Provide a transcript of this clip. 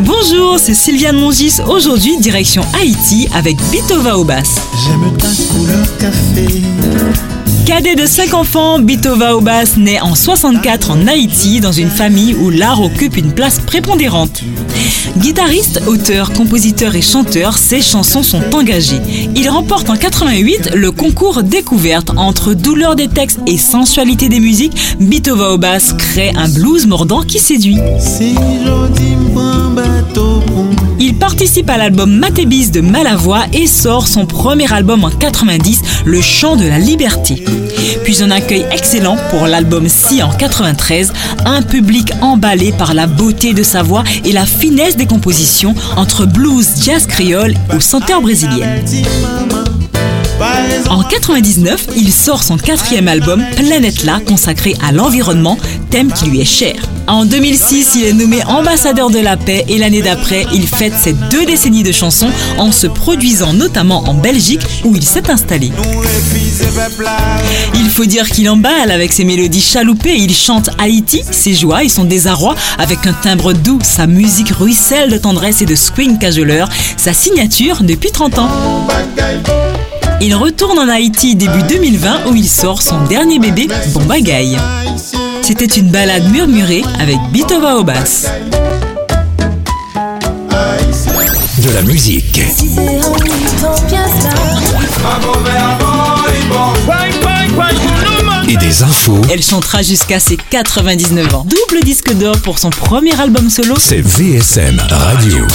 Bonjour, c'est Sylviane Mongis. Aujourd'hui, direction Haïti avec Bitova basse. J'aime ta couleur café. Cadet de 5 enfants, Bitova Obas naît en 64 en Haïti dans une famille où l'art occupe une place prépondérante. Guitariste, auteur, compositeur et chanteur, ses chansons sont engagées. Il remporte en 88 le concours découverte entre douleur des textes et sensualité des musiques. Bitova Obas crée un blues mordant qui séduit. Si Il participe à l'album Matébis de Malavoie et sort son premier album en 90, Le Chant de la Liberté. Puis un accueil excellent pour l'album Si en 93, un public emballé par la beauté de sa voix et la finesse des compositions entre blues, jazz créole ou senteur brésilienne. Haïti, maman. Par exemple, En 99, il sort son quatrième album Planète là consacré à l'environnement, thème qui lui est cher. En 2006, il est nommé ambassadeur de la paix et l'année d'après, il fête ses deux décennies de chansons en se produisant notamment en Belgique où il s'est installé. Il faut dire qu'il emballe avec ses mélodies chaloupées, il chante Haïti, ses joies et son désarroi avec un timbre doux, sa musique ruisselle de tendresse et de swing cajoleur, sa signature depuis 30 ans. Il retourne en Haïti début 2020 où il sort son dernier bébé, Bon Bagaille. C'était une balade murmurée avec Bitova au basse. De la musique. Et des infos. Elle chantera jusqu'à ses 99 ans. Double disque d'or pour son premier album solo. C'est VSM Radio.